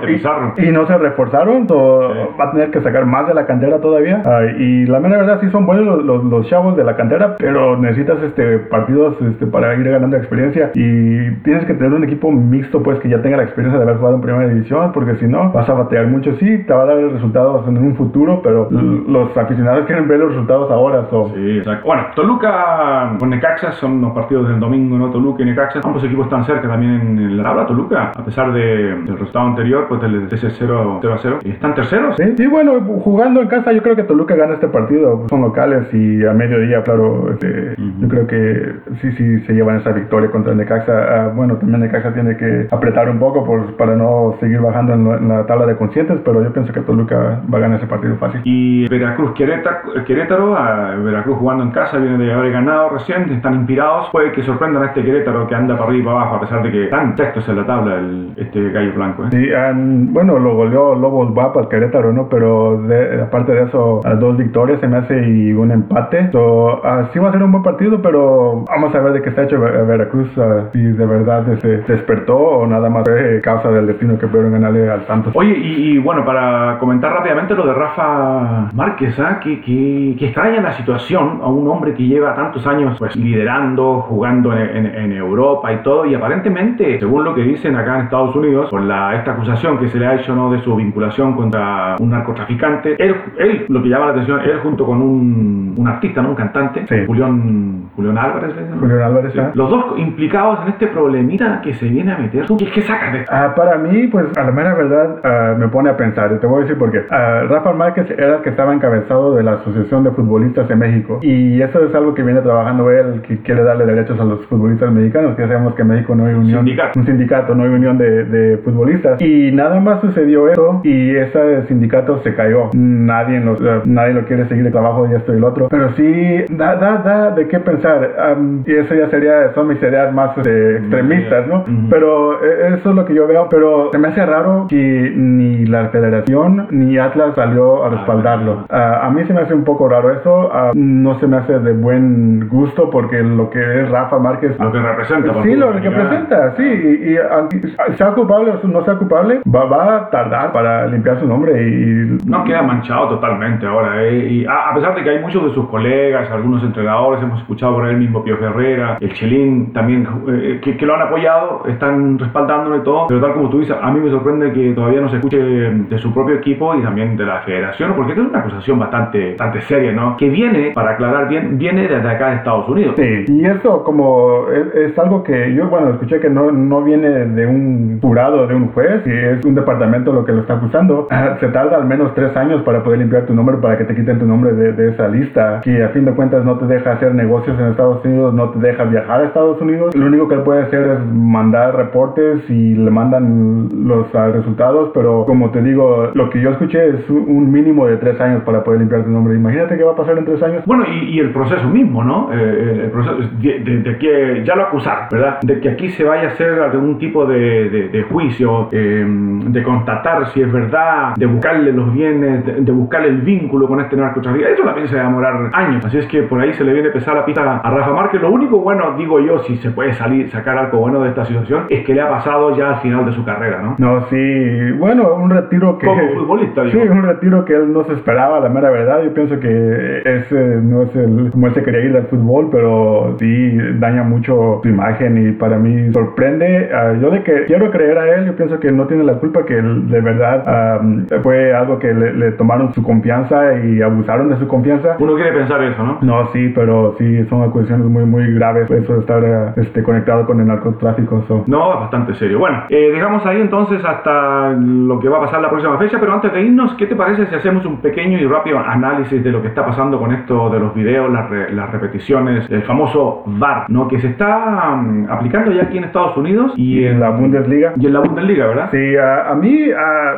y, y no, se reforzaron, sí. va a tener que sacar más de la cantera todavía. Uh, y la mera verdad, sí son buenos los, los, los, chavos de la cantera, pero necesitas este, partidos este, para ir ganando experiencia y tienes que tener un equipo mixto, pues que ya tenga la experiencia de haber jugado en primera división, porque si no, vas a batear mucho. Sí, te va a dar resultados en un futuro, pero los aficionados quieren ver los resultados ahora. So. Sí, exacto. Bueno, Toluca con Necaxa son los partidos del domingo, ¿no? Toluca y Necaxa. Ambos equipos están cerca también en la tabla. Toluca, a pesar de, del resultado anterior, pues del ese 0, 0 a 0, están terceros. Sí, y bueno, jugando en casa, yo creo que Toluca gana este partido. Son locales y a mediodía, claro, este, uh -huh. yo creo que sí, sí se llevan esa victoria contra Necaxa. Uh, bueno, también Necaxa tiene que apretar un poco por, para no seguir bajando en la, en la, tabla de conscientes, pero yo pienso que Toluca va a ganar ese partido fácil. Y Veracruz, Querétaro, Querétaro uh, Veracruz jugando en casa, viene de haber ganado recién, están inspirados. Puede que sorprendan a este Querétaro que anda para arriba y para abajo, a pesar de que están textos en la tabla el, este gallo blanco. ¿eh? Sí, um, bueno, lo goleó Lobos Guapa al Querétaro, ¿no? Pero de, aparte de eso, dos victorias se me hace y un empate. So, sí va a ser un buen partido, pero vamos a ver de qué está hecho Veracruz, si de verdad se despertó o nada más fue causa del destino que pudieron ganarle al Santos. Oye, y, y, bueno, para comentar rápidamente lo de Rafa Márquez, ¿eh? que, que, que, extraña la situación a un hombre que lleva tantos años pues liderando, jugando en, en, en, Europa y todo, y aparentemente, según lo que dicen acá en Estados Unidos, por la, esta acusación que se le ha hecho ¿no? de su vinculación contra un narcotraficante, él, él lo que llama la atención, él junto con un, un artista, ¿no? un cantante, sí. Julián, Julián Álvarez, ¿no? Julián Álvarez, sí. los dos implicados en este problemita que se viene a meter. ¿Tú qué, qué sacas de esto? Uh, para mí, pues a la mera verdad uh, me pone a pensar, te voy a decir por qué. Uh, Rafa Márquez era el que estaba encabezado de la Asociación de Futbolistas de México, y eso es algo que viene trabajando él, que quiere darle derechos a los futbolistas mexicanos, que sabemos que en México no hay unión, sindicato. un sindicato, no hay unión de, de, futbolistas, y nada más sucedió eso, y ese sindicato se cayó. Nadie, los, nadie lo quiere seguir de trabajo y esto y lo otro, pero sí da, da, da de qué pensar, um, y eso ya sería, son mis ideas más eh, extremistas, ¿no? Uh -huh. Pero eh, eso es lo que yo veo, pero se me hace raro que ni la federación ni Atlas salió a respaldarlo. Uh, a mí se me hace un poco raro eso, uh, no se me hace de buen gusto porque lo que es Rafa Márquez... Lo que representa. Sí, lo que representa, sí, y, y, sea culpable o no sea culpable, va, va, a tardar para limpiar su nombre y... No queda manchado totalmente ahora, eh, y a, a, pesar de que hay muchos de sus colegas, algunos entrenadores, hemos escuchado por él mismo Pío Herrera, el Chelín también, eh, que, que, lo han apoyado, están respaldándolo y todo, pero tal como tú dices, a mí me sorprende que todavía no se escuche de su propio equipo y también de la federación, porque esta es una acusación bastante, bastante seria, ¿no? Que viene, para aclarar bien, viene desde acá de Estados Unidos. Sí, y esto como es, es algo que yo, bueno, escuché que no, no viene de un jurado, de un juez, y es un departamento lo que lo está acusando, ah, se tarda al menos tres años para poder limpiar tu nombre, para que te quiten tu nombre de, de esa lista, que a fin de cuentas no te deja hacer negocios en Estados Unidos, no te deja viajar a Estados Unidos. Lo único que él puede hacer es mandar reportes y le mandan los uh, resultados, pero como te digo, lo que yo escuché es un mínimo de tres años para poder limpiar tu nombre. Imagínate qué va a pasar en tres años. Bueno, y, y el proceso mismo, ¿no? Eh, el proceso de, de, de, que ya lo acusaron, ¿verdad? De que aquí se vaya a hacer algún tipo de, de juicio, eh, de constatar si es verdad, de buscarle los bienes, de, buscarle el vínculo con este narcotraficante. Eso también se va a demorar años. Así es que por ahí se le viene a pesar la pista a Rafa Márquez. Lo único bueno, digo yo, si se puede salir, sacar algo bueno de esta situación, es que le ha pasado ya al final de su carrera, ¿no? No, sí. Bueno, un retiro que. Como futbolista, digo. Sí, un retiro que él no se esperaba, la mera verdad. Yo pienso que ese no es el. como él se quería ir del fútbol, pero sí daña mucho su imagen y para mí sorprende. Uh, yo de que quiero creer a él, yo pienso que él no tiene la culpa, que él, de verdad um, fue algo que le, le, tomaron su confianza y abusaron de su confianza. Uno quiere pensar eso, ¿no? No, sí, pero sí, son acusaciones muy, muy graves. Eso de estar este, conectado con el narcotráfico. So. No, bastante serio. Bueno, eh, dejamos ahí entonces hasta lo que va a pasar la próxima fecha, pero antes de irnos, ¿qué te parece si hacemos un pequeño y rápido análisis de lo que está pasando con esto de los videos, las, re, las repeticiones, el famoso VAR, ¿no? Que se está um, aplicando ya aquí en Estados Unidos y, en, la Bundesliga. Y en la Bundesliga, ¿verdad? Sí, a, mí,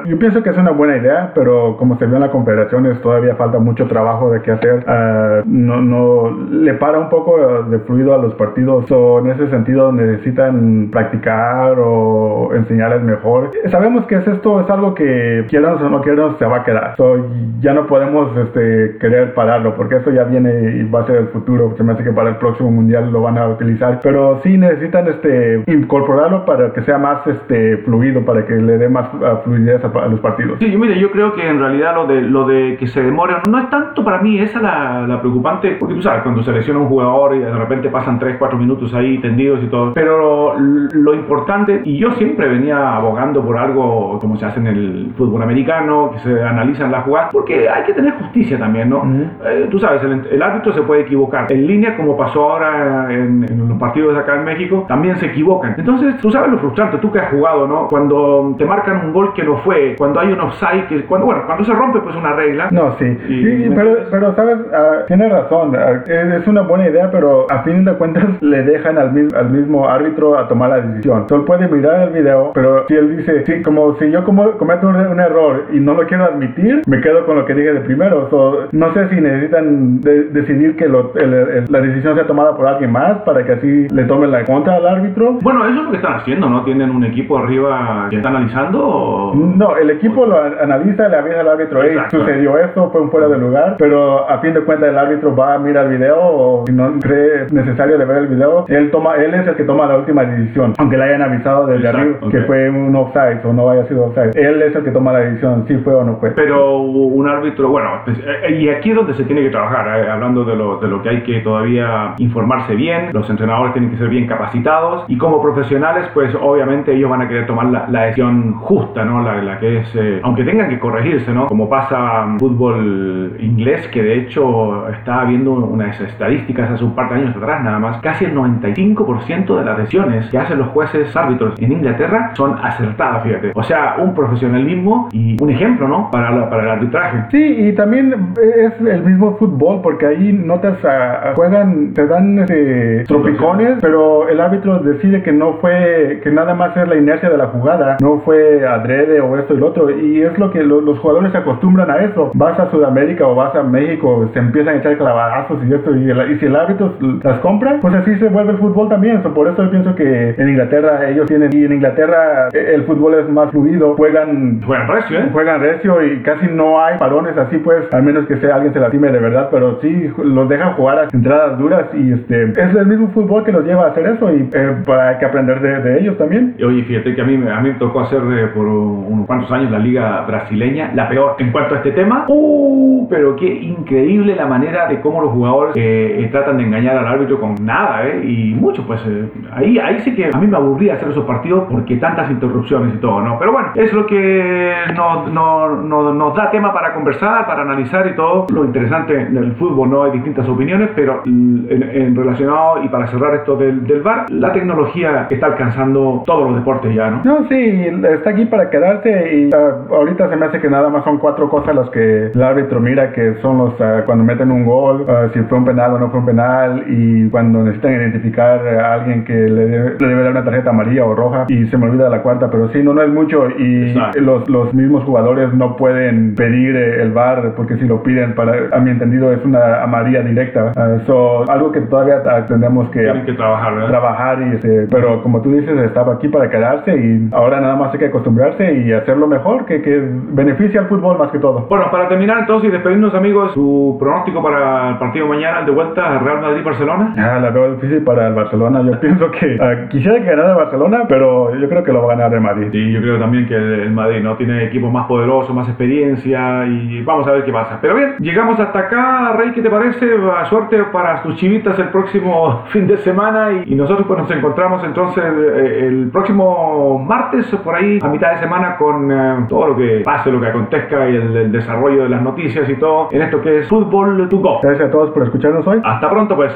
yo pienso que es una buena idea, pero como se vio en la confederaciones, todavía falta mucho trabajo de qué hacer. Uh, no, no, le para un poco de fluido a los partidos. So, en ese sentido, necesitan practicar o enseñarles mejor. Sabemos que es esto, es algo que quieran o no quieran, se va a quedar. So, ya no podemos este, querer pararlo, porque eso ya viene y va a ser el futuro. Se me hace que para el próximo mundial lo van a utilizar. Pero sí necesitan este, incorporarlo para que sea más este, fluido, para que le dé más uh, fluidez a, a, los partidos. Sí, mire, yo creo que en realidad lo de, lo de que se demore no es tanto para mí esa la, la preocupante, porque tú sabes, cuando se lesiona un jugador y de repente pasan 3, 4 minutos ahí tendidos y todo. Pero lo importante, y yo siempre venía abogando por algo como se hace en el fútbol americano, que se analizan las jugadas, porque hay que tener justicia también, ¿no? Uh -huh. eh, tú sabes, el, el, árbitro se puede equivocar. En línea, como pasó ahora en, partidos acá en México, también se equivocan. Entonces, tú sabes lo frustrante, tú que has jugado, ¿no? Cuando te marcan un gol que no fue, cuando hay un offside, que cuando, bueno, cuando se rompe pues una regla. No, sí. Y, sí pero, pero, sabes, uh, tienes razón, uh, es una buena idea, pero a fin de cuentas le dejan al mismo, al mismo árbitro a tomar la decisión. Entonces puede mirar el video, pero si él dice, sí, como si yo como cometo un, un, error y no lo quiero admitir, me quedo con lo que dije de primero. So, no sé si necesitan de, decidir que lo, el, el, la decisión sea tomada por alguien más para que así le tomen la contra al árbitro. Bueno, eso es lo que están haciendo, ¿no? ¿Tienen un equipo arriba que está analizando? O... No, el equipo lo analiza, le avisa al árbitro, hey, sucedió esto, fue un fuera de lugar, pero a fin de cuentas el árbitro va a mirar el video o si no cree necesario de ver el video, él toma, él es el que toma la última decisión, aunque le hayan avisado desde Exacto, arriba okay. que fue un offside o no haya sido offside. Él es el que toma la decisión, si fue o no fue. Pero un árbitro, bueno, pues, eh, y aquí es donde se tiene que trabajar, eh, hablando de lo, de lo que hay que todavía informarse bien, los entrenadores tienen que ser bien capacitados y como profesionales, pues obviamente ellos van a querer tomar la, la decisión justa, ¿no? La, la que es, eh, aunque tengan que corregirse, ¿no? Como pasa en fútbol inglés, que de hecho estaba viendo unas estadísticas hace un par de años atrás nada más, casi el 95% de las decisiones que hacen los jueces árbitros en Inglaterra son acertadas, fíjate. O sea, un profesionalismo y un ejemplo, ¿no? Para, la, para el arbitraje. Sí, y también es el mismo fútbol, porque ahí notas, a, a juegan, te dan este, tropicones, pero el árbitro decide que no fue, que nada más es la inercia de la jugada, no fue adrede o esto y lo otro, y es lo que lo, los jugadores se acostumbran a eso. Vas a Sudamérica o vas a México, se empiezan a echar clavadazos y esto, y, el, y si el árbitro las compra, pues así se vuelve el fútbol también. So, por eso yo pienso que en Inglaterra ellos tienen, y en Inglaterra eh, el fútbol es más fluido, juegan, juegan recio, ¿eh? Juegan recio y casi no hay parones así, pues, al menos que sea alguien se lastime de verdad, pero sí los dejan jugar a entradas duras y este es el mismo fútbol que los lleva a hacer eso y eh, para que aprender de, de, ellos también. Oye, fíjate que a mí, a mí me tocó hacer eh, por unos cuantos años la liga brasileña, la peor en cuanto a este tema. ¡Uh! Pero qué increíble la manera de cómo los jugadores eh, tratan de engañar al árbitro con nada, ¿eh? Y mucho, pues ahí, ahí sí que a mí me aburría hacer esos partidos porque tantas interrupciones y todo, ¿no? Pero bueno, es lo que nos, no, no, nos da tema para conversar, para analizar y todo. Lo interesante del fútbol, ¿no? Hay distintas opiniones, pero en, en relacionado y para cerrar esto del, del VAR, la tecnología está alcanzando todos los deportes ya, ¿no? No, sí, está aquí para quedarse y uh, ahorita se me hace que nada más son cuatro cosas las que el árbitro mira que son los uh, cuando meten un gol, uh, si fue un penal o no fue un penal y cuando necesitan identificar a alguien que le debe, le debe dar una tarjeta amarilla o roja y se me olvida la cuarta, pero sí, no, no es mucho y los, los mismos jugadores no pueden pedir eh, el VAR porque si lo piden para, a mi entendido, es una amarilla directa. so, algo que todavía tenemos que, que trabajar, trabajar y este, pero como tú dices, estaba aquí para quedarse y ahora nada más hay que acostumbrarse y hacerlo mejor, que, que beneficia al fútbol más que todo. Bueno, para terminar entonces y despedirnos amigos, su pronóstico para el partido mañana de vuelta Real Madrid-Barcelona. Ah, la veo difícil para el Barcelona. Yo pienso que uh, quisiera que ganara el Barcelona, pero yo creo que lo va a ganar el Madrid. Sí, yo creo también que el Madrid no tiene equipos más poderosos, más experiencia y vamos a ver qué pasa. Pero bien, llegamos hasta acá, Rey, ¿qué te parece? Suerte para tus chivitas el próximo fin de semana y, nosotros pues nos encontramos entonces el próximo martes por ahí a mitad de semana con eh, todo lo que pase, lo que acontezca y el, desarrollo de las noticias y todo en esto que es Fútbol to Go. Gracias a todos por escucharnos hoy. Hasta pronto pues.